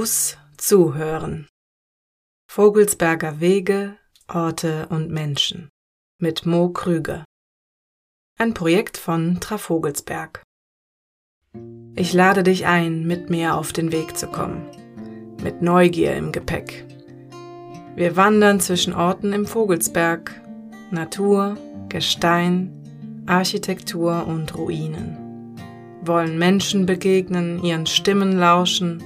Fuß zuhören. Vogelsberger Wege, Orte und Menschen mit Mo Krüger. Ein Projekt von Trafogelsberg. Ich lade dich ein, mit mir auf den Weg zu kommen. Mit Neugier im Gepäck. Wir wandern zwischen Orten im Vogelsberg, Natur, Gestein, Architektur und Ruinen wollen Menschen begegnen, ihren Stimmen lauschen,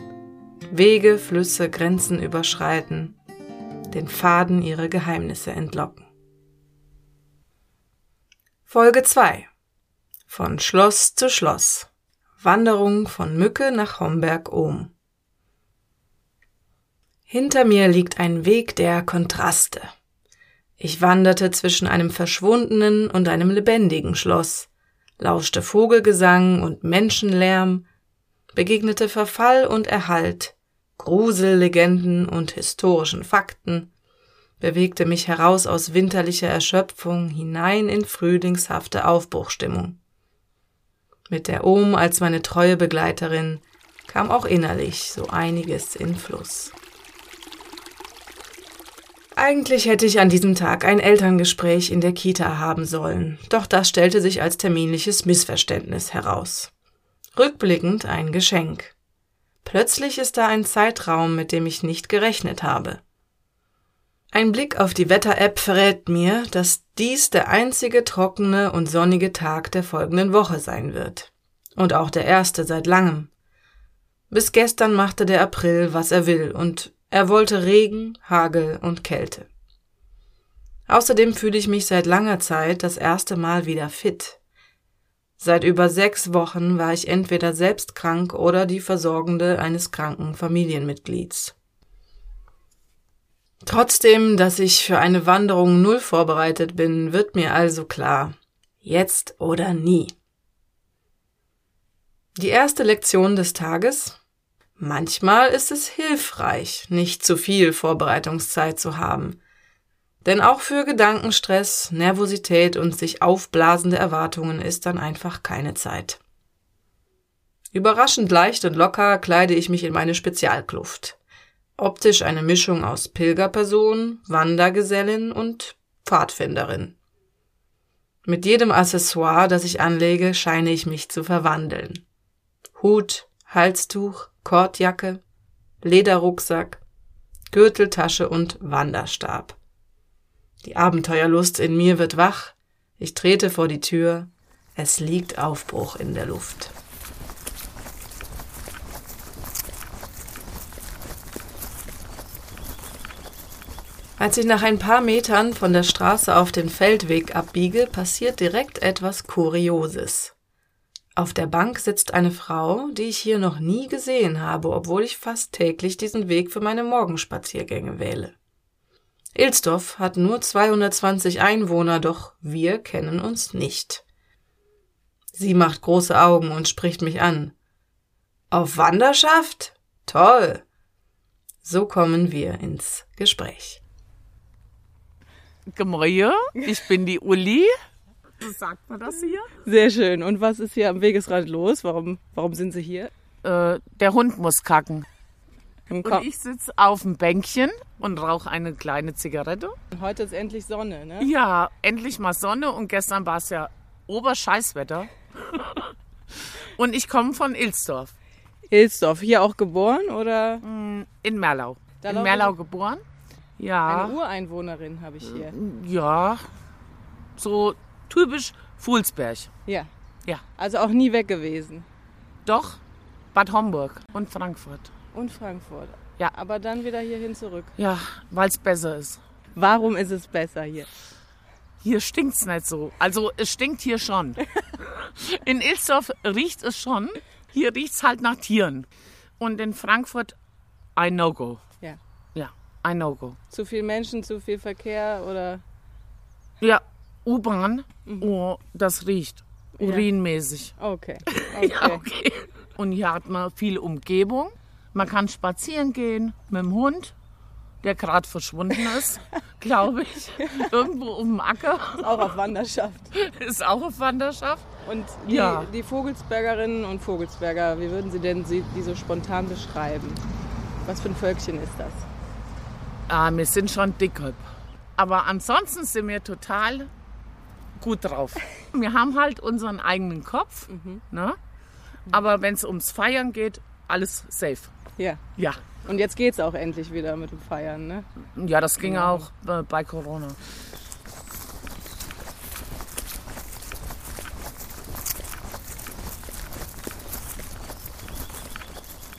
Wege, Flüsse, Grenzen überschreiten, den Faden ihrer Geheimnisse entlocken. Folge 2 Von Schloss zu Schloss Wanderung von Mücke nach Homberg-Ohm Hinter mir liegt ein Weg der Kontraste. Ich wanderte zwischen einem verschwundenen und einem lebendigen Schloss, lauschte Vogelgesang und Menschenlärm, begegnete Verfall und Erhalt, Grusellegenden und historischen Fakten, bewegte mich heraus aus winterlicher Erschöpfung hinein in frühlingshafte Aufbruchstimmung. Mit der Ohm als meine treue Begleiterin kam auch innerlich so einiges in Fluss. Eigentlich hätte ich an diesem Tag ein Elterngespräch in der Kita haben sollen, doch das stellte sich als terminliches Missverständnis heraus. Rückblickend ein Geschenk. Plötzlich ist da ein Zeitraum, mit dem ich nicht gerechnet habe. Ein Blick auf die Wetter-App verrät mir, dass dies der einzige trockene und sonnige Tag der folgenden Woche sein wird. Und auch der erste seit langem. Bis gestern machte der April, was er will, und er wollte Regen, Hagel und Kälte. Außerdem fühle ich mich seit langer Zeit das erste Mal wieder fit. Seit über sechs Wochen war ich entweder selbst krank oder die Versorgende eines kranken Familienmitglieds. Trotzdem, dass ich für eine Wanderung null vorbereitet bin, wird mir also klar, jetzt oder nie. Die erste Lektion des Tages Manchmal ist es hilfreich, nicht zu viel Vorbereitungszeit zu haben. Denn auch für Gedankenstress, Nervosität und sich aufblasende Erwartungen ist dann einfach keine Zeit. Überraschend leicht und locker kleide ich mich in meine Spezialkluft. Optisch eine Mischung aus Pilgerperson, Wandergesellin und Pfadfinderin. Mit jedem Accessoire, das ich anlege, scheine ich mich zu verwandeln. Hut, Halstuch, Kordjacke, Lederrucksack, Gürteltasche und Wanderstab. Die Abenteuerlust in mir wird wach, ich trete vor die Tür, es liegt Aufbruch in der Luft. Als ich nach ein paar Metern von der Straße auf den Feldweg abbiege, passiert direkt etwas Kurioses. Auf der Bank sitzt eine Frau, die ich hier noch nie gesehen habe, obwohl ich fast täglich diesen Weg für meine Morgenspaziergänge wähle. Ilsdorf hat nur 220 Einwohner, doch wir kennen uns nicht. Sie macht große Augen und spricht mich an. Auf Wanderschaft? Toll. So kommen wir ins Gespräch. Gemäue, ich bin die Uli, sagt man das hier? Sehr schön. Und was ist hier am Wegesrand los? Warum, warum sind Sie hier? Äh, der Hund muss kacken. Und ich sitze auf dem Bänkchen und rauche eine kleine Zigarette. Heute ist endlich Sonne, ne? Ja, endlich mal Sonne und gestern war es ja Oberscheißwetter. und ich komme von Ilsdorf. Ilsdorf, hier auch geboren oder? Mm, in Merlau. Da in Merlau geboren. Ja. Eine Ureinwohnerin habe ich hier. Ja, so typisch Fuhlsberg. Ja. Ja. Also auch nie weg gewesen. Doch, Bad Homburg und Frankfurt. Und Frankfurt. Ja. Aber dann wieder hierhin zurück. Ja, weil es besser ist. Warum ist es besser hier? Hier stinkt es nicht so. Also es stinkt hier schon. In Ilsdorf riecht es schon. Hier riecht es halt nach Tieren. Und in Frankfurt ein No-Go. Ja. Ja, ein No-Go. Zu viel Menschen, zu viel Verkehr oder? Ja, U-Bahn, mhm. oh, das riecht urinmäßig. Okay. okay. ja, okay. Und hier hat man viel Umgebung. Man kann spazieren gehen mit dem Hund, der gerade verschwunden ist, glaube ich. Irgendwo um den Acker. Ist auch auf Wanderschaft. Ist auch auf Wanderschaft. Und die, ja. die Vogelsbergerinnen und Vogelsberger, wie würden Sie denn sie, die so spontan beschreiben? Was für ein Völkchen ist das? Ah, wir sind schon dickköp. Aber ansonsten sind wir total gut drauf. Wir haben halt unseren eigenen Kopf, ne? aber wenn es ums Feiern geht, alles safe. Ja. Ja, Und jetzt geht's auch endlich wieder mit dem Feiern, ne? ja das ging auch äh, bei Corona.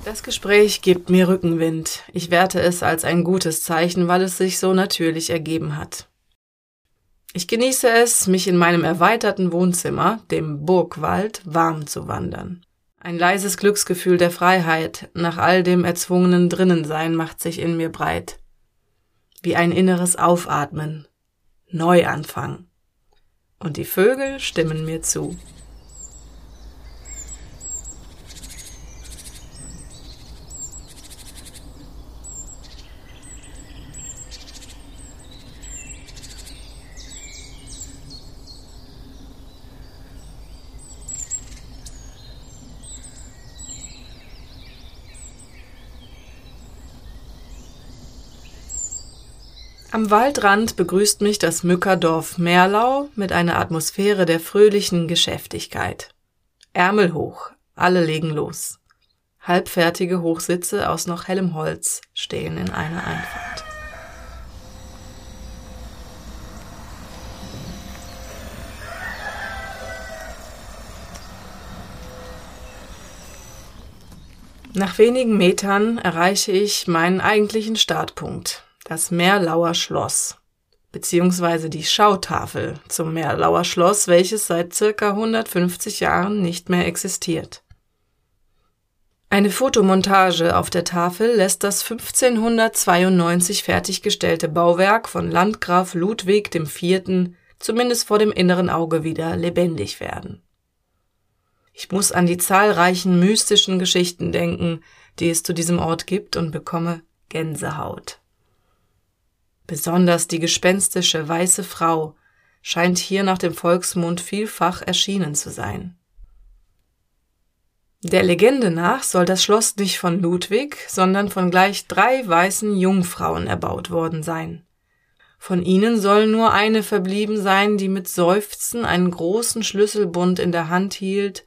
Das Gespräch gibt mir Rückenwind. Ich werte es als ein gutes Zeichen, weil es sich so natürlich ergeben hat. Ich genieße es, mich in meinem erweiterten Wohnzimmer, dem Burgwald, warm zu wandern. Ein leises Glücksgefühl der Freiheit nach all dem erzwungenen Drinnensein macht sich in mir breit. Wie ein inneres Aufatmen. Neuanfang. Und die Vögel stimmen mir zu. Am Waldrand begrüßt mich das Mückerdorf Merlau mit einer Atmosphäre der fröhlichen Geschäftigkeit. Ärmel hoch, alle legen los. Halbfertige Hochsitze aus noch hellem Holz stehen in einer Einfahrt. Nach wenigen Metern erreiche ich meinen eigentlichen Startpunkt, das Merlauer Schloss, beziehungsweise die Schautafel zum Merlauer Schloss, welches seit circa 150 Jahren nicht mehr existiert. Eine Fotomontage auf der Tafel lässt das 1592 fertiggestellte Bauwerk von Landgraf Ludwig IV. zumindest vor dem inneren Auge wieder lebendig werden. Ich muss an die zahlreichen mystischen Geschichten denken, die es zu diesem Ort gibt und bekomme Gänsehaut. Besonders die gespenstische weiße Frau scheint hier nach dem Volksmund vielfach erschienen zu sein. Der Legende nach soll das Schloss nicht von Ludwig, sondern von gleich drei weißen Jungfrauen erbaut worden sein. Von ihnen soll nur eine verblieben sein, die mit Seufzen einen großen Schlüsselbund in der Hand hielt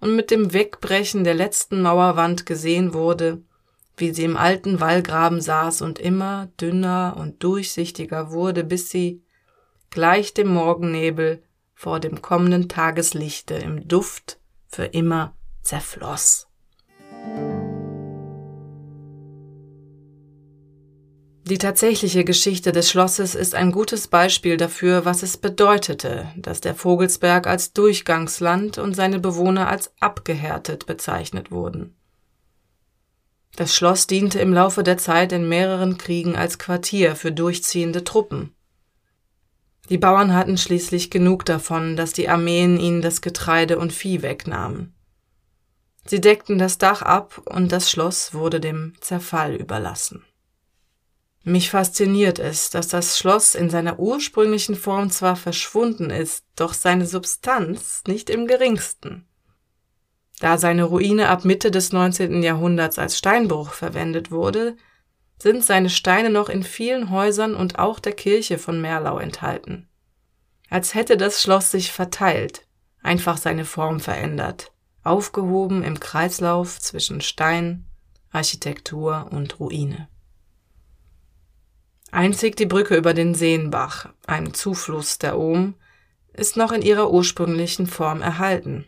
und mit dem Wegbrechen der letzten Mauerwand gesehen wurde, wie sie im alten Wallgraben saß und immer dünner und durchsichtiger wurde, bis sie, gleich dem Morgennebel, vor dem kommenden Tageslichte im Duft für immer zerfloss. Die tatsächliche Geschichte des Schlosses ist ein gutes Beispiel dafür, was es bedeutete, dass der Vogelsberg als Durchgangsland und seine Bewohner als abgehärtet bezeichnet wurden. Das Schloss diente im Laufe der Zeit in mehreren Kriegen als Quartier für durchziehende Truppen. Die Bauern hatten schließlich genug davon, dass die Armeen ihnen das Getreide und Vieh wegnahmen. Sie deckten das Dach ab und das Schloss wurde dem Zerfall überlassen. Mich fasziniert es, dass das Schloss in seiner ursprünglichen Form zwar verschwunden ist, doch seine Substanz nicht im geringsten. Da seine Ruine ab Mitte des 19. Jahrhunderts als Steinbruch verwendet wurde, sind seine Steine noch in vielen Häusern und auch der Kirche von Merlau enthalten. Als hätte das Schloss sich verteilt, einfach seine Form verändert, aufgehoben im Kreislauf zwischen Stein, Architektur und Ruine. Einzig die Brücke über den Seenbach, einem Zufluss der Ohm, ist noch in ihrer ursprünglichen Form erhalten.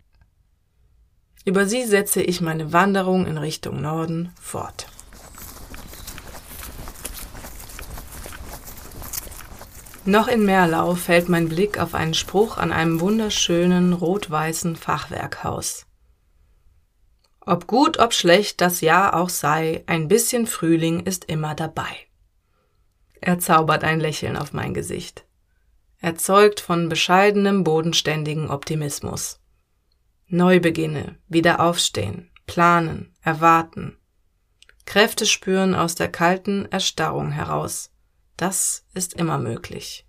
Über sie setze ich meine Wanderung in Richtung Norden fort. Noch in Merlau fällt mein Blick auf einen Spruch an einem wunderschönen rot-weißen Fachwerkhaus. Ob gut, ob schlecht das Jahr auch sei, ein bisschen Frühling ist immer dabei. Er zaubert ein Lächeln auf mein Gesicht. Erzeugt von bescheidenem, bodenständigen Optimismus. Neubeginne, wieder aufstehen, planen, erwarten. Kräfte spüren aus der kalten Erstarrung heraus. Das ist immer möglich.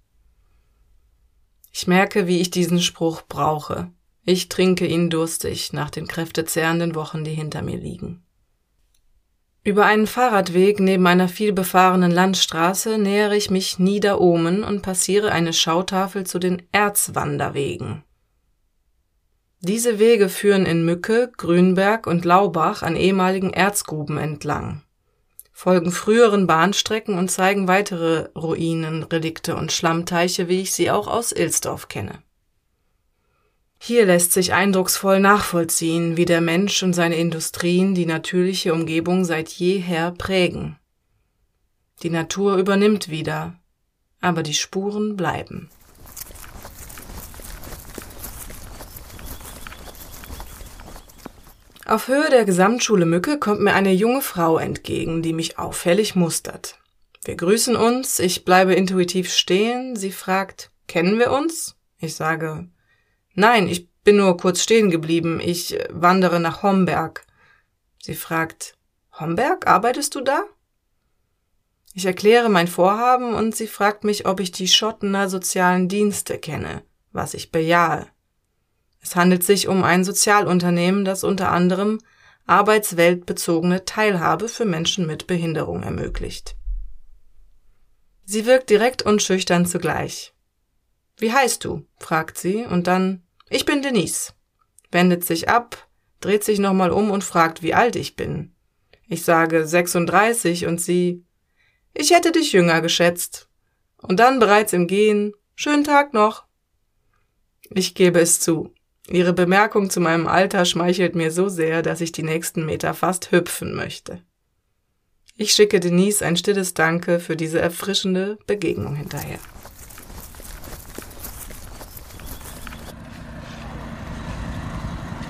Ich merke, wie ich diesen Spruch brauche. Ich trinke ihn durstig nach den kräftezehrenden Wochen, die hinter mir liegen. Über einen Fahrradweg neben einer vielbefahrenen Landstraße nähere ich mich Niederohmen und passiere eine Schautafel zu den Erzwanderwegen. Diese Wege führen in Mücke, Grünberg und Laubach an ehemaligen Erzgruben entlang, folgen früheren Bahnstrecken und zeigen weitere Ruinen, Relikte und Schlammteiche, wie ich sie auch aus Ilsdorf kenne. Hier lässt sich eindrucksvoll nachvollziehen, wie der Mensch und seine Industrien die natürliche Umgebung seit jeher prägen. Die Natur übernimmt wieder, aber die Spuren bleiben. Auf Höhe der Gesamtschule Mücke kommt mir eine junge Frau entgegen, die mich auffällig mustert. Wir grüßen uns, ich bleibe intuitiv stehen, sie fragt, kennen wir uns? Ich sage, Nein, ich bin nur kurz stehen geblieben. Ich äh, wandere nach Homberg. Sie fragt, Homberg, arbeitest du da? Ich erkläre mein Vorhaben und sie fragt mich, ob ich die Schottener sozialen Dienste kenne, was ich bejahe. Es handelt sich um ein Sozialunternehmen, das unter anderem arbeitsweltbezogene Teilhabe für Menschen mit Behinderung ermöglicht. Sie wirkt direkt und schüchtern zugleich. Wie heißt du? fragt sie und dann ich bin Denise. Wendet sich ab, dreht sich nochmal um und fragt, wie alt ich bin. Ich sage 36 und sie, ich hätte dich jünger geschätzt. Und dann bereits im Gehen, schönen Tag noch. Ich gebe es zu. Ihre Bemerkung zu meinem Alter schmeichelt mir so sehr, dass ich die nächsten Meter fast hüpfen möchte. Ich schicke Denise ein stilles Danke für diese erfrischende Begegnung hinterher.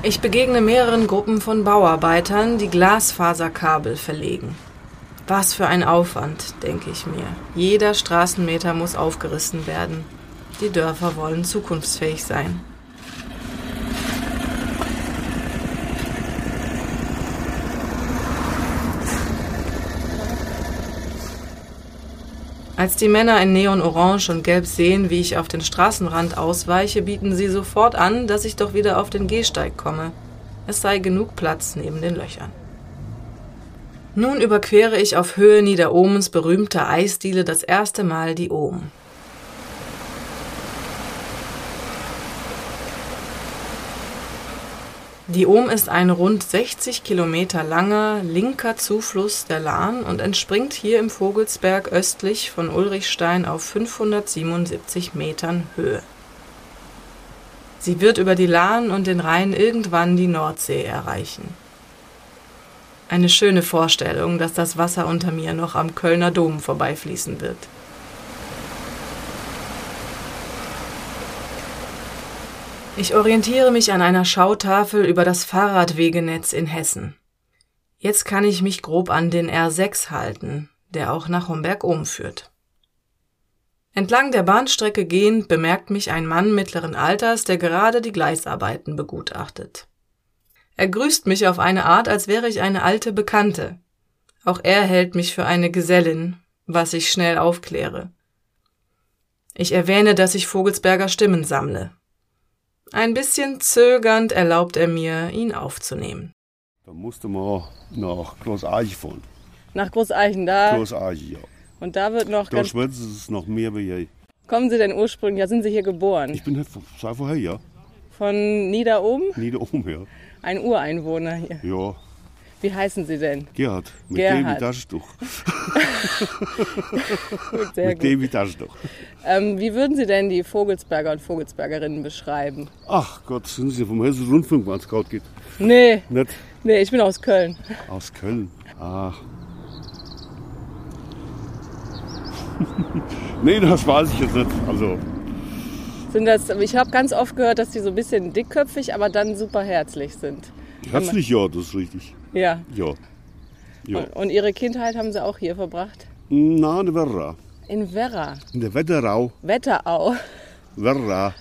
Ich begegne mehreren Gruppen von Bauarbeitern, die Glasfaserkabel verlegen. Was für ein Aufwand, denke ich mir. Jeder Straßenmeter muss aufgerissen werden. Die Dörfer wollen zukunftsfähig sein. Als die Männer in Neon Orange und Gelb sehen, wie ich auf den Straßenrand ausweiche, bieten sie sofort an, dass ich doch wieder auf den Gehsteig komme. Es sei genug Platz neben den Löchern. Nun überquere ich auf Höhe Niederohmens berühmter Eisdiele das erste Mal die Ohm. Die Ohm ist ein rund 60 Kilometer langer, linker Zufluss der Lahn und entspringt hier im Vogelsberg östlich von Ulrichstein auf 577 Metern Höhe. Sie wird über die Lahn und den Rhein irgendwann die Nordsee erreichen. Eine schöne Vorstellung, dass das Wasser unter mir noch am Kölner Dom vorbeifließen wird. Ich orientiere mich an einer Schautafel über das Fahrradwegenetz in Hessen. Jetzt kann ich mich grob an den R6 halten, der auch nach Homberg-Ohm führt. Entlang der Bahnstrecke gehend bemerkt mich ein Mann mittleren Alters, der gerade die Gleisarbeiten begutachtet. Er grüßt mich auf eine Art, als wäre ich eine alte Bekannte. Auch er hält mich für eine Gesellin, was ich schnell aufkläre. Ich erwähne, dass ich Vogelsberger Stimmen sammle. Ein bisschen zögernd erlaubt er mir, ihn aufzunehmen. Da musste man nach Großeichen fahren. Nach Großeichen, da. Großeichen, ja. Und da wird noch. Da ganz schwätzt es noch mehr wie hier. Kommen Sie denn ursprünglich, ja, sind Sie hier geboren? Ich bin halt von, sei vorher, ja. Von Niederohm? Nieder oben, ja. Ein Ureinwohner hier. Ja, Wie heißen Sie denn? Gerhard. Mit Gerhard. dem Taschentuch. Sehr Mit gut. dem wie Taschentuch. Ähm, wie würden Sie denn die Vogelsberger und Vogelsbergerinnen beschreiben? Ach Gott, sind Sie vom Hessischen Rundfunk, wenn es gerade geht. Nee, Nicht nee, ich bin aus Köln. aus Köln. Ach. nee, das weiß ich jetzt nicht. Also, Sind das, ich habe ganz oft gehört, dass die so ein bisschen dickköpfig, aber dann super herzlich sind. herzlich ja, das ist richtig. Ja. Ja. Ja. Und, und Ihre Kindheit haben Sie auch hier verbracht? Na, in der Werra. In Werra, In der Wetterau. Wetterau. Werra.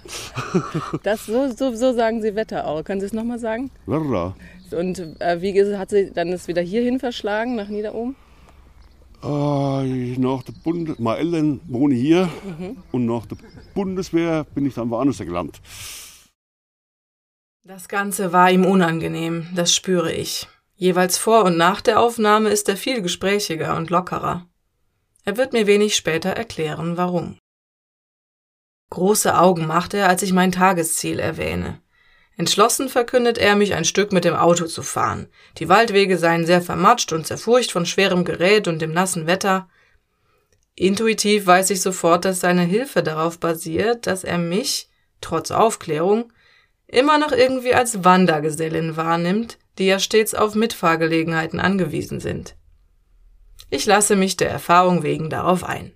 Das, so, so, so sagen Sie Wetterau. Können Sie es nochmal sagen? Werra. Und äh, wie hat sie dann es wieder hierhin verschlagen, nach Niederohm? Äh, nach der Bundes meine Eltern wohnen hier und nach der Bundeswehr bin ich dann woanders gelandet. Das Ganze war ihm unangenehm, das spüre ich. Jeweils vor und nach der Aufnahme ist er viel gesprächiger und lockerer. Er wird mir wenig später erklären, warum. Große Augen macht er, als ich mein Tagesziel erwähne. Entschlossen verkündet er, mich ein Stück mit dem Auto zu fahren. Die Waldwege seien sehr vermatscht und zerfurcht von schwerem Gerät und dem nassen Wetter. Intuitiv weiß ich sofort, dass seine Hilfe darauf basiert, dass er mich, trotz Aufklärung, immer noch irgendwie als Wandergesellin wahrnimmt, die ja stets auf Mitfahrgelegenheiten angewiesen sind. Ich lasse mich der Erfahrung wegen darauf ein.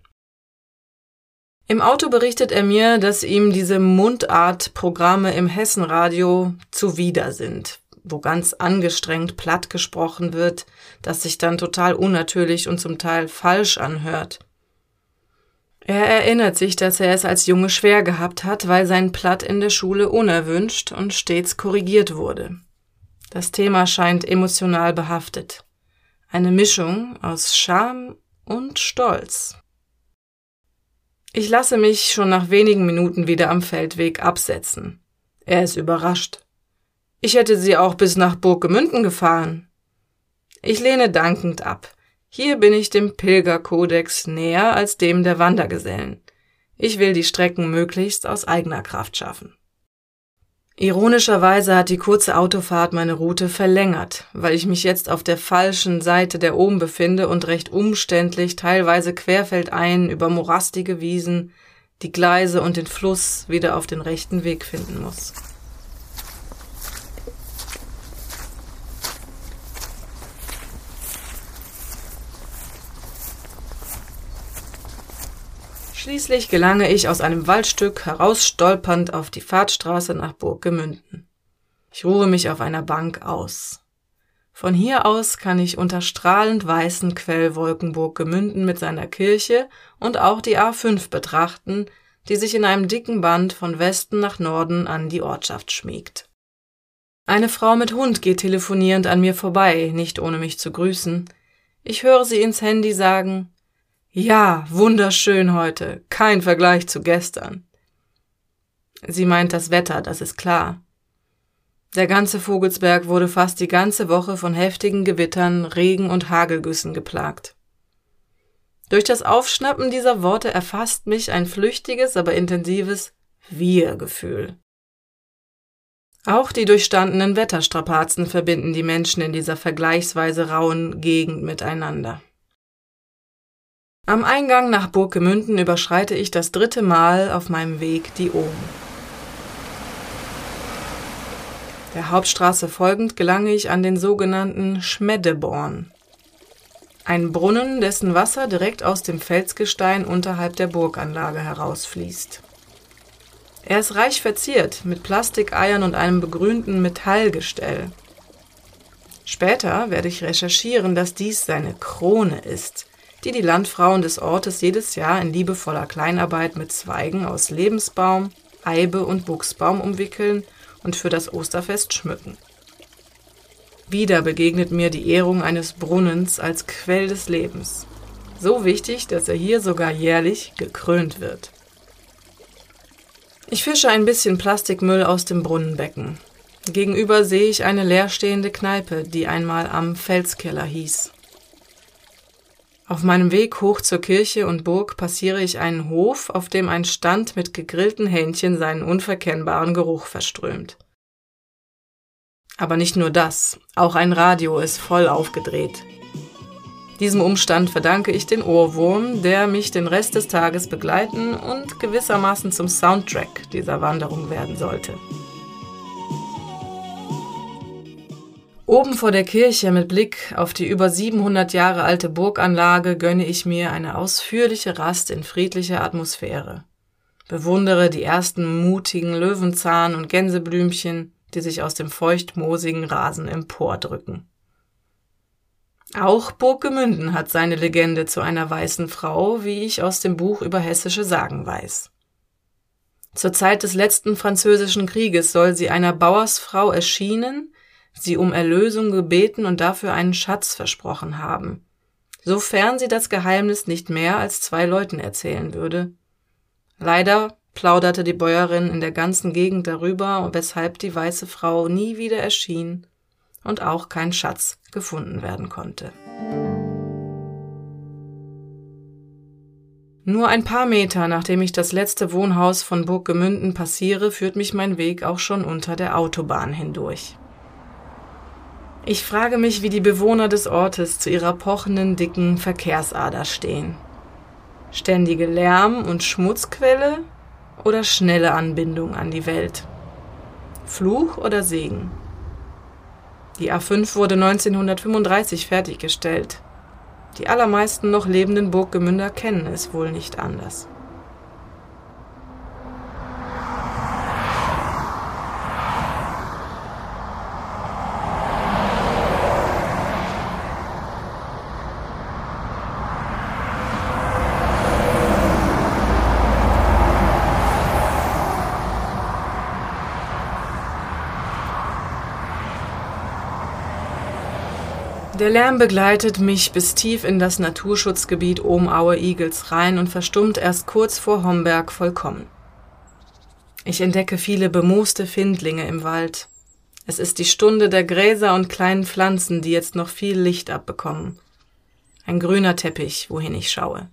Im Auto berichtet er mir, dass ihm diese Mundart-Programme im Hessenradio zuwider sind, wo ganz angestrengt platt gesprochen wird, das sich dann total unnatürlich und zum Teil falsch anhört. Er erinnert sich, dass er es als Junge schwer gehabt hat, weil sein Platt in der Schule unerwünscht und stets korrigiert wurde. Das Thema scheint emotional behaftet. Eine Mischung aus Scham und Stolz. Ich lasse mich schon nach wenigen Minuten wieder am Feldweg absetzen. Er ist überrascht. Ich hätte sie auch bis nach Burgemünden gefahren. Ich lehne dankend ab. Hier bin ich dem Pilgerkodex näher als dem der Wandergesellen. Ich will die Strecken möglichst aus eigener Kraft schaffen. Ironischerweise hat die kurze Autofahrt meine Route verlängert, weil ich mich jetzt auf der falschen Seite der Ohm befinde und recht umständlich, teilweise querfeldein über morastige Wiesen, die Gleise und den Fluss wieder auf den rechten Weg finden muss. Schließlich gelange ich aus einem Waldstück herausstolpernd auf die Fahrtstraße nach Burggemünden. Ich ruhe mich auf einer Bank aus. Von hier aus kann ich unter strahlend weißen Quellwolken Burggemünden mit seiner Kirche und auch die A5 betrachten, die sich in einem dicken Band von Westen nach Norden an die Ortschaft schmiegt. Eine Frau mit Hund geht telefonierend an mir vorbei, nicht ohne mich zu grüßen. Ich höre sie ins Handy sagen, ja, wunderschön heute, kein Vergleich zu gestern. Sie meint das Wetter, das ist klar. Der ganze Vogelsberg wurde fast die ganze Woche von heftigen Gewittern, Regen und Hagelgüssen geplagt. Durch das Aufschnappen dieser Worte erfasst mich ein flüchtiges, aber intensives Wir-Gefühl. Auch die durchstandenen Wetterstrapazen verbinden die Menschen in dieser vergleichsweise rauen Gegend miteinander. Am Eingang nach Burggemünden überschreite ich das dritte Mal auf meinem Weg die Ohm. Der Hauptstraße folgend gelange ich an den sogenannten Schmeddeborn. Ein Brunnen, dessen Wasser direkt aus dem Felsgestein unterhalb der Burganlage herausfließt. Er ist reich verziert mit Plastikeiern und einem begrünten Metallgestell. Später werde ich recherchieren, dass dies seine Krone ist, die die Landfrauen des Ortes jedes Jahr in liebevoller Kleinarbeit mit Zweigen aus Lebensbaum, Eibe und Buchsbaum umwickeln und für das Osterfest schmücken. Wieder begegnet mir die Ehrung eines Brunnens als Quell des Lebens. So wichtig, dass er hier sogar jährlich gekrönt wird. Ich fische ein bisschen Plastikmüll aus dem Brunnenbecken. Gegenüber sehe ich eine leerstehende Kneipe, die einmal am Felskeller hieß. Auf meinem Weg hoch zur Kirche und Burg passiere ich einen Hof, auf dem ein Stand mit gegrillten Hähnchen seinen unverkennbaren Geruch verströmt. Aber nicht nur das, auch ein Radio ist voll aufgedreht. Diesem Umstand verdanke ich den Ohrwurm, der mich den Rest des Tages begleiten und gewissermaßen zum Soundtrack dieser Wanderung werden sollte. Oben vor der Kirche mit Blick auf die über 700 Jahre alte Burganlage gönne ich mir eine ausführliche Rast in friedlicher Atmosphäre. Bewundere die ersten mutigen Löwenzahn- und Gänseblümchen, die sich aus dem feuchtmoosigen Rasen empordrücken. Auch Burggemünden hat seine Legende zu einer weißen Frau, wie ich aus dem Buch über hessische Sagen weiß. Zur Zeit des letzten französischen Krieges soll sie einer Bauersfrau erschienen sie um Erlösung gebeten und dafür einen Schatz versprochen haben, sofern sie das Geheimnis nicht mehr als zwei Leuten erzählen würde. Leider plauderte die Bäuerin in der ganzen Gegend darüber, weshalb die weiße Frau nie wieder erschien und auch kein Schatz gefunden werden konnte. Nur ein paar Meter nachdem ich das letzte Wohnhaus von Burggemünden passiere, führt mich mein Weg auch schon unter der Autobahn hindurch. Ich frage mich, wie die Bewohner des Ortes zu ihrer pochenden, dicken Verkehrsader stehen. Ständige Lärm- und Schmutzquelle oder schnelle Anbindung an die Welt? Fluch oder Segen? Die A5 wurde 1935 fertiggestellt. Die allermeisten noch lebenden Burggemünder kennen es wohl nicht anders. Der Lärm begleitet mich bis tief in das Naturschutzgebiet Omaue-Igels rein und verstummt erst kurz vor Homberg vollkommen. Ich entdecke viele bemooste Findlinge im Wald. Es ist die Stunde der Gräser und kleinen Pflanzen, die jetzt noch viel Licht abbekommen. Ein grüner Teppich, wohin ich schaue.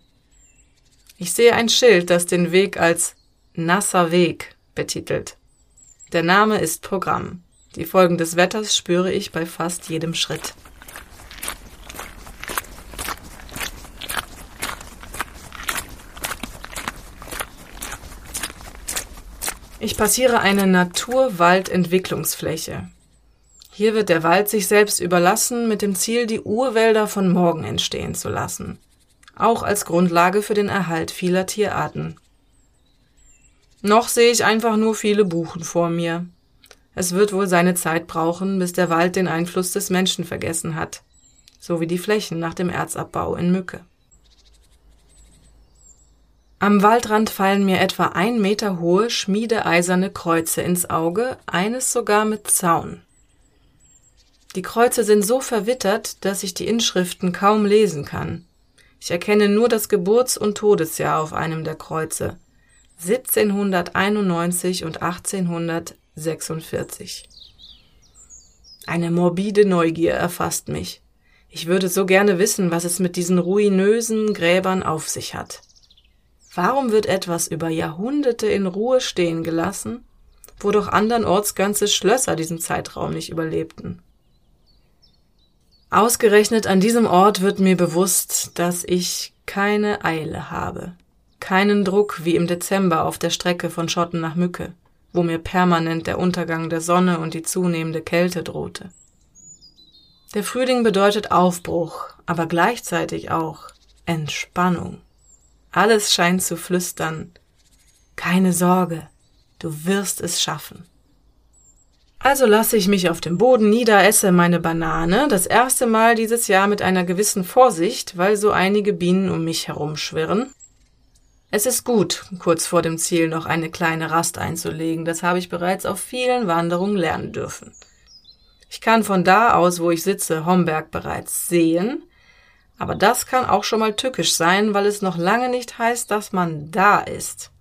Ich sehe ein Schild, das den Weg als nasser Weg betitelt. Der Name ist Programm. Die Folgen des Wetters spüre ich bei fast jedem Schritt. Ich passiere eine Naturwaldentwicklungsfläche. Hier wird der Wald sich selbst überlassen mit dem Ziel, die Urwälder von morgen entstehen zu lassen. Auch als Grundlage für den Erhalt vieler Tierarten. Noch sehe ich einfach nur viele Buchen vor mir. Es wird wohl seine Zeit brauchen, bis der Wald den Einfluss des Menschen vergessen hat. So wie die Flächen nach dem Erzabbau in Mücke. Am Waldrand fallen mir etwa ein Meter hohe schmiedeeiserne Kreuze ins Auge, eines sogar mit Zaun. Die Kreuze sind so verwittert, dass ich die Inschriften kaum lesen kann. Ich erkenne nur das Geburts- und Todesjahr auf einem der Kreuze. 1791 und 1846. Eine morbide Neugier erfasst mich. Ich würde so gerne wissen, was es mit diesen ruinösen Gräbern auf sich hat. Warum wird etwas über Jahrhunderte in Ruhe stehen gelassen, wo doch andernorts ganze Schlösser diesen Zeitraum nicht überlebten? Ausgerechnet an diesem Ort wird mir bewusst, dass ich keine Eile habe, keinen Druck wie im Dezember auf der Strecke von Schotten nach Mücke, wo mir permanent der Untergang der Sonne und die zunehmende Kälte drohte. Der Frühling bedeutet Aufbruch, aber gleichzeitig auch Entspannung. Alles scheint zu flüstern. Keine Sorge, du wirst es schaffen. Also lasse ich mich auf dem Boden nieder, esse meine Banane, das erste Mal dieses Jahr mit einer gewissen Vorsicht, weil so einige Bienen um mich herumschwirren. Es ist gut, kurz vor dem Ziel noch eine kleine Rast einzulegen, das habe ich bereits auf vielen Wanderungen lernen dürfen. Ich kann von da aus, wo ich sitze, Homberg bereits sehen, aber das kann auch schon mal tückisch sein, weil es noch lange nicht heißt, dass man da ist.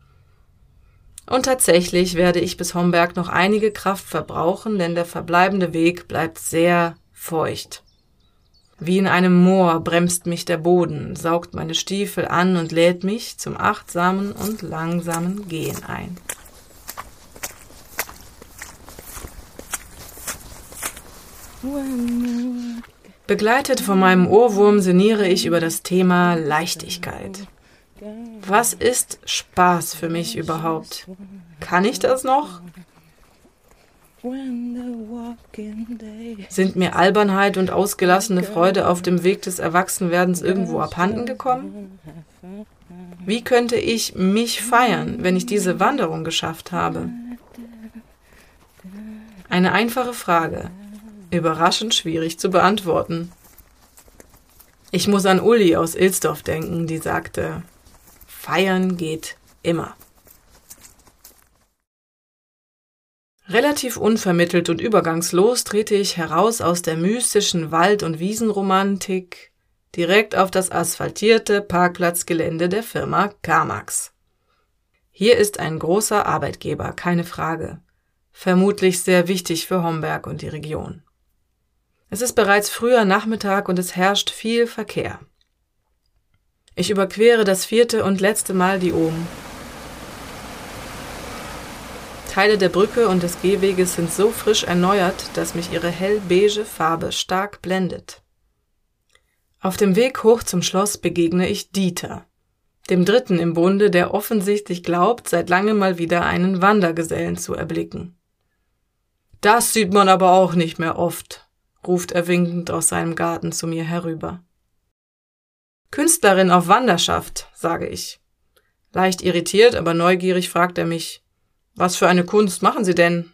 Und tatsächlich werde ich bis Homberg noch einige Kraft verbrauchen, denn der verbleibende Weg bleibt sehr feucht. Wie in einem Moor bremst mich der Boden, saugt meine Stiefel an und lädt mich zum achtsamen und langsamen Gehen ein. When Begleitet von meinem Ohrwurm sinniere ich über das Thema Leichtigkeit. Was ist Spaß für mich überhaupt? Kann ich das noch? Sind mir Albernheit und ausgelassene Freude auf dem Weg des Erwachsenwerdens irgendwo abhanden gekommen? Wie könnte ich mich feiern, wenn ich diese Wanderung geschafft habe? Eine einfache Frage, Überraschend schwierig zu beantworten. Ich muss an Uli aus Ilsdorf denken, die sagte, Feiern geht immer. Relativ unvermittelt und übergangslos trete ich heraus aus der mystischen Wald- und Wiesenromantik direkt auf das asphaltierte Parkplatzgelände der Firma Carmax. Hier ist ein großer Arbeitgeber, keine Frage. Vermutlich sehr wichtig für Homberg und die Region. Es ist bereits früher Nachmittag und es herrscht viel Verkehr. Ich überquere das vierte und letzte Mal die Ohm. Teile der Brücke und des Gehweges sind so frisch erneuert, dass mich ihre hellbeige Farbe stark blendet. Auf dem Weg hoch zum Schloss begegne ich Dieter, dem Dritten im Bunde, der offensichtlich glaubt, seit langem mal wieder einen Wandergesellen zu erblicken. Das sieht man aber auch nicht mehr oft, ruft er winkend aus seinem Garten zu mir herüber. Künstlerin auf Wanderschaft, sage ich. Leicht irritiert, aber neugierig fragt er mich, was für eine Kunst machen Sie denn?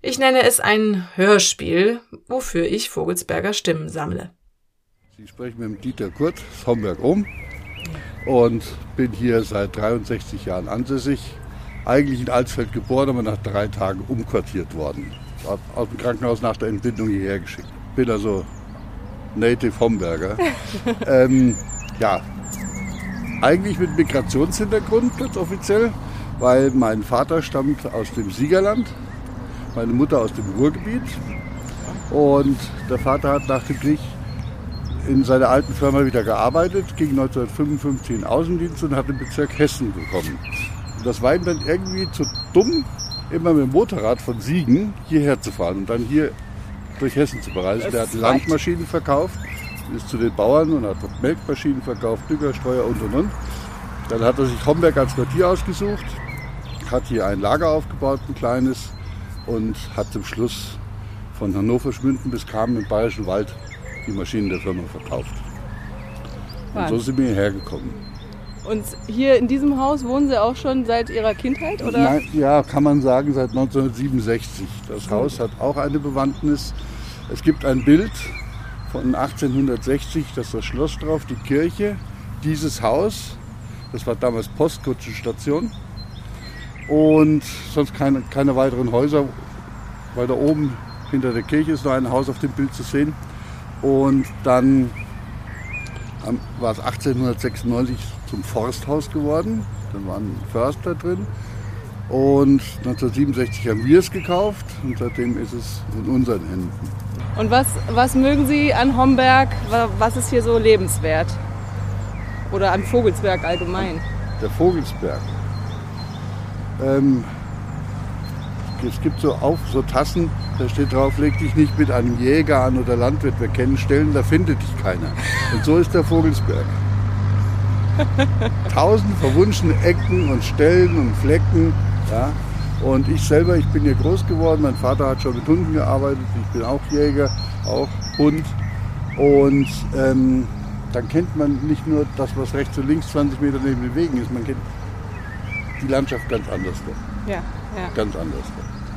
Ich nenne es ein Hörspiel, wofür ich Vogelsberger Stimmen sammle. Sie sprechen mit Dieter Kurt aus Homberg um und bin hier seit 63 Jahren ansässig. Eigentlich in Alsfeld geboren, aber nach drei Tagen umquartiert worden. Aus dem Krankenhaus nach der Entbindung hierher geschickt. Bin also Native Homberger. ähm, ja, eigentlich mit Migrationshintergrund, ganz offiziell, weil mein Vater stammt aus dem Siegerland, meine Mutter aus dem Ruhrgebiet. Und der Vater hat nach dem Krieg in seiner alten Firma wieder gearbeitet, ging 1955 in Außendienst und hat den Bezirk Hessen bekommen. Und das war ihm dann irgendwie zu dumm, immer mit dem Motorrad von Siegen hierher zu fahren und dann hier durch Hessen zu bereisen. Der hat Landmaschinen verkauft, ist zu den Bauern und hat Melkmaschinen verkauft, Dügerstreuer und und und. Dann hat er sich Homberg als Quartier ausgesucht, hat hier ein Lager aufgebaut, ein kleines, und hat zum Schluss von Hannover Schmünden bis Kamen im Bayerischen Wald die Maschinen der Firma verkauft. Und so sind wir hierher gekommen. Und hier in diesem Haus wohnen Sie auch schon seit Ihrer Kindheit? Oder? Nein, ja, kann man sagen, seit 1967. Das Haus hat auch eine Bewandtnis. Es gibt ein Bild von 1860, das ist das Schloss drauf, die Kirche, dieses Haus. Das war damals Postkutschenstation. Und sonst keine, keine weiteren Häuser, weil da oben hinter der Kirche ist noch ein Haus auf dem Bild zu sehen. Und dann war es 1896 zum Forsthaus geworden. Dann war ein Förster drin. Und 1967 haben wir es gekauft und seitdem ist es in unseren Händen. Und was, was mögen Sie an Homberg? Was ist hier so lebenswert? Oder an Vogelsberg allgemein? Der Vogelsberg. Ähm, es gibt so, auf, so Tassen, da steht drauf, leg dich nicht mit einem Jäger an oder Landwirt. Wir kennen Stellen, da findet dich keiner. Und so ist der Vogelsberg. Tausend verwunschene Ecken und Stellen und Flecken. Ja. Und ich selber, ich bin hier groß geworden. Mein Vater hat schon mit Hunden gearbeitet. Ich bin auch Jäger, auch Hund. Und ähm, dann kennt man nicht nur das, was rechts und links 20 Meter neben den Wegen ist. Man kennt die Landschaft ganz anders. Ja, ja. Ganz anders.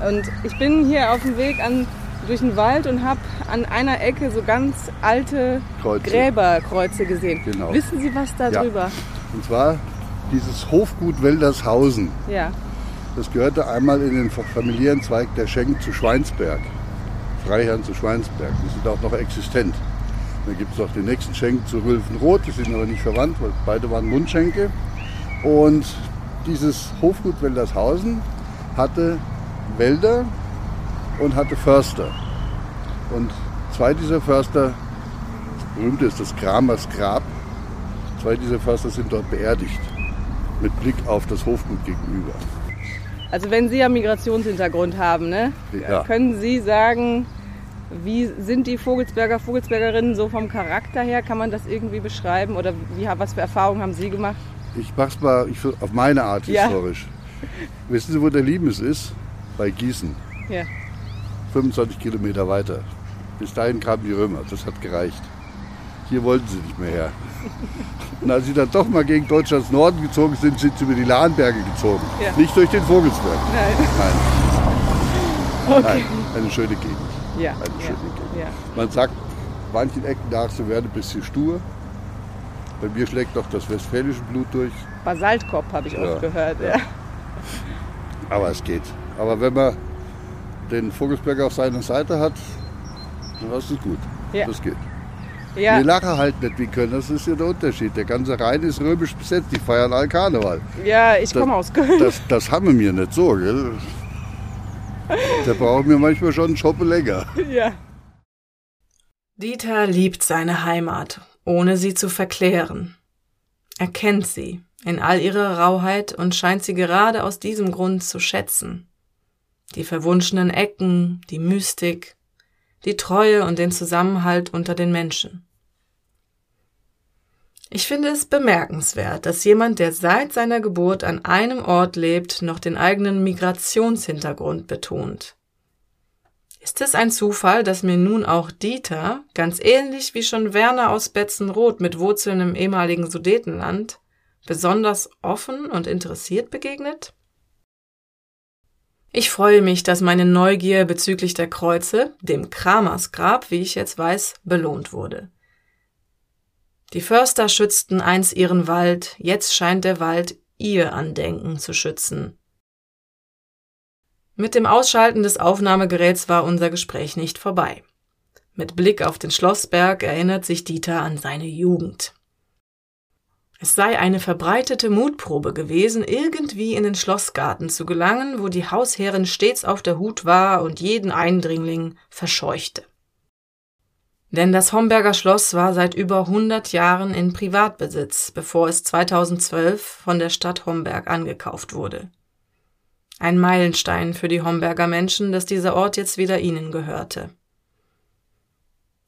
Und ich bin hier auf dem Weg an, durch den Wald und habe an einer Ecke so ganz alte Kreuze. Gräberkreuze gesehen. Genau. Wissen Sie was Ja. darüber? Und zwar dieses Hofgut Weldershausen. Ja. Das gehörte einmal in den familiären Zweig der Schenk zu Schweinsberg. Freiherren zu Schweinsberg. Die sind auch noch existent. Dann gibt es noch den nächsten Schenk zu Rülfenroth. Die sind aber nicht verwandt, weil beide waren Mundschenke. Und dieses Hofgut Weldershausen hatte Wälder und hatte Förster. Und zwei dieser Förster, das berühmte ist das Kramers Grab, zwei dieser Förster sind dort beerdigt. Mit Blick auf das Hofgut gegenüber. Also wenn Sie ja Migrationshintergrund haben, ne? Ja. können Sie sagen, wie sind die Vogelsberger, Vogelsbergerinnen so vom Charakter her? Kann man das irgendwie beschreiben? Oder wie, was für Erfahrungen haben Sie gemacht? Ich mach's mal ich, auf meine Art Ja. historisch. Wissen Sie, wo der Liebes ist? Bei Gießen. Ja. 25 Kilometer weiter. Bis dahin kamen die Römer. Das hat gereicht. Hier wollten sie nicht mehr her. Und als sie dann doch mal gegen Deutschlands Norden gezogen sind, sind sie über die Lahnberge gezogen. Ja. Nicht durch den Vogelsberg. Nein. Nein. Okay. Nein. Eine schöne Gegend. Ja. Eine ja. schöne Gegend. ja. Man sagt manchen Ecken nach, sie werden ein bisschen stur. Bei mir schlägt noch das westfälische Blut durch. Basaltkopf habe ich oft gehört. Ja. Aber es geht. Aber wenn man den Vogelsberger auf seiner Seite hat, dann ist es gut. Ja. Das geht. Ja. Wir lachen halt nicht wie können, das ist ja der Unterschied. Der ganze Rhein ist römisch besetzt, die feiern all Karneval. ja, ich komme aus Köln. Das, das haben wir mir nicht so, gell? Da brauchen wir manchmal schon einen Schoppe länger. Ja. Dieter liebt seine Heimat, ohne sie zu verklären. Er kennt sie in all ihrer Rauheit und scheint sie gerade aus diesem Grund zu schätzen. Die verwunschenen Ecken, die Mystik, die Treue und den Zusammenhalt unter den Menschen. Ich finde es bemerkenswert, dass jemand, der seit seiner Geburt an einem Ort lebt, noch den eigenen Migrationshintergrund betont. Ist es ein Zufall, dass mir nun auch Dieter, ganz ähnlich wie schon Werner aus Betzenroth mit Wurzeln im ehemaligen Sudetenland, besonders offen und interessiert begegnet? Ich freue mich, dass meine Neugier bezüglich der Kreuze, dem Kramersgrab, wie ich jetzt weiß, belohnt wurde. Die Förster schützten einst ihren Wald, jetzt scheint der Wald ihr Andenken zu schützen. Mit dem Ausschalten des Aufnahmegeräts war unser Gespräch nicht vorbei. Mit Blick auf den Schlossberg erinnert sich Dieter an seine Jugend. Es sei eine verbreitete Mutprobe gewesen, irgendwie in den Schlossgarten zu gelangen, wo die Hausherrin stets auf der Hut war und jeden Eindringling verscheuchte. Denn das Homberger Schloss war seit über 100 Jahren in Privatbesitz, bevor es 2012 von der Stadt Homberg angekauft wurde. Ein Meilenstein für die Homberger Menschen, dass dieser Ort jetzt wieder ihnen gehörte.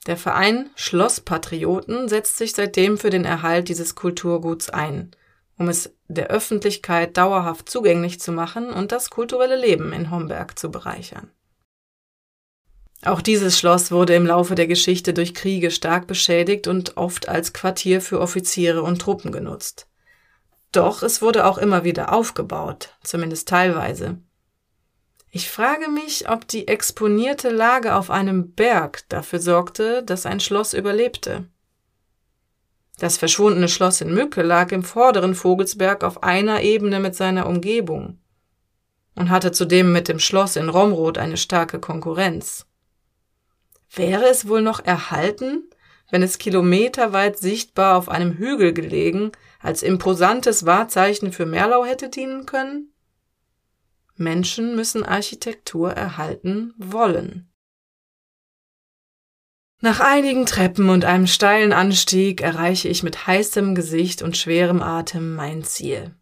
Der Verein Schlosspatrioten setzt sich seitdem für den Erhalt dieses Kulturguts ein, um es der Öffentlichkeit dauerhaft zugänglich zu machen und das kulturelle Leben in Homberg zu bereichern. Auch dieses Schloss wurde im Laufe der Geschichte durch Kriege stark beschädigt und oft als Quartier für Offiziere und Truppen genutzt. Doch es wurde auch immer wieder aufgebaut, zumindest teilweise. Ich frage mich, ob die exponierte Lage auf einem Berg dafür sorgte, dass ein Schloss überlebte. Das verschwundene Schloss in Mücke lag im vorderen Vogelsberg auf einer Ebene mit seiner Umgebung und hatte zudem mit dem Schloss in Romroth eine starke Konkurrenz. Wäre es wohl noch erhalten, wenn es kilometerweit sichtbar auf einem Hügel gelegen als imposantes Wahrzeichen für Merlau hätte dienen können? Menschen müssen Architektur erhalten wollen. Nach einigen Treppen und einem steilen Anstieg erreiche ich mit heißem Gesicht und schwerem Atem mein Ziel.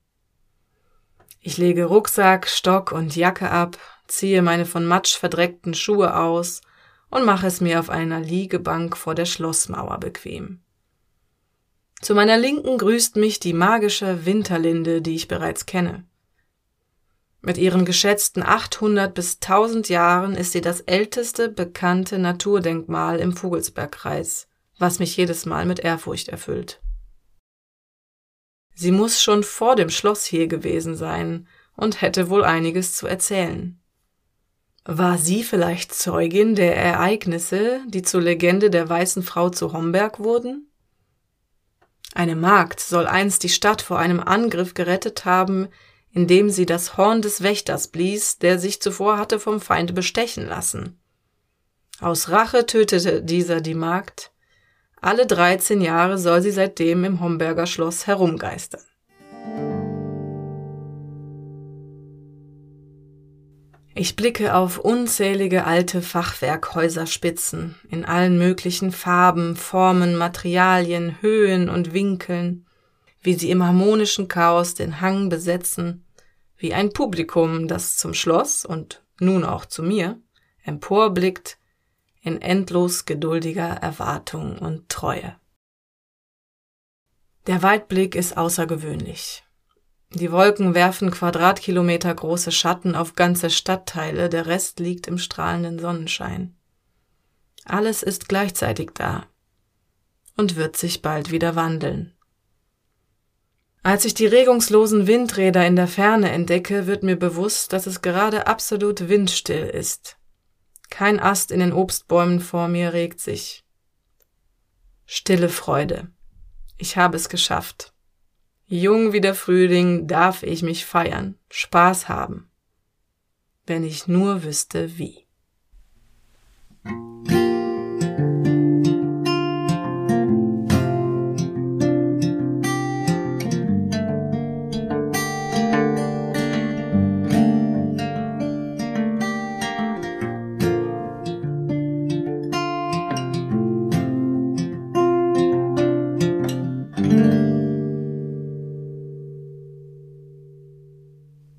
Ich lege Rucksack, Stock und Jacke ab, ziehe meine von Matsch verdreckten Schuhe aus und mache es mir auf einer Liegebank vor der Schlossmauer bequem. Zu meiner Linken grüßt mich die magische Winterlinde, die ich bereits kenne. Mit ihren geschätzten 800 bis 1000 Jahren ist sie das älteste bekannte Naturdenkmal im Vogelsbergkreis, was mich jedes Mal mit Ehrfurcht erfüllt. Sie muss schon vor dem Schloss hier gewesen sein und hätte wohl einiges zu erzählen. War sie vielleicht Zeugin der Ereignisse, die zur Legende der weißen Frau zu Homberg wurden? Eine Magd soll einst die Stadt vor einem Angriff gerettet haben, indem sie das Horn des Wächters blies, der sich zuvor hatte vom Feinde bestechen lassen. Aus Rache tötete dieser die Magd. Alle dreizehn Jahre soll sie seitdem im Homberger Schloss herumgeistern. Ich blicke auf unzählige alte Fachwerkhäuserspitzen in allen möglichen Farben, Formen, Materialien, Höhen und Winkeln, wie sie im harmonischen Chaos den Hang besetzen wie ein Publikum, das zum Schloss und nun auch zu mir emporblickt in endlos geduldiger Erwartung und Treue. Der Weitblick ist außergewöhnlich. Die Wolken werfen Quadratkilometer große Schatten auf ganze Stadtteile, der Rest liegt im strahlenden Sonnenschein. Alles ist gleichzeitig da und wird sich bald wieder wandeln. Als ich die regungslosen Windräder in der Ferne entdecke, wird mir bewusst, dass es gerade absolut windstill ist. Kein Ast in den Obstbäumen vor mir regt sich. Stille Freude. Ich habe es geschafft. Jung wie der Frühling darf ich mich feiern, Spaß haben. Wenn ich nur wüsste wie.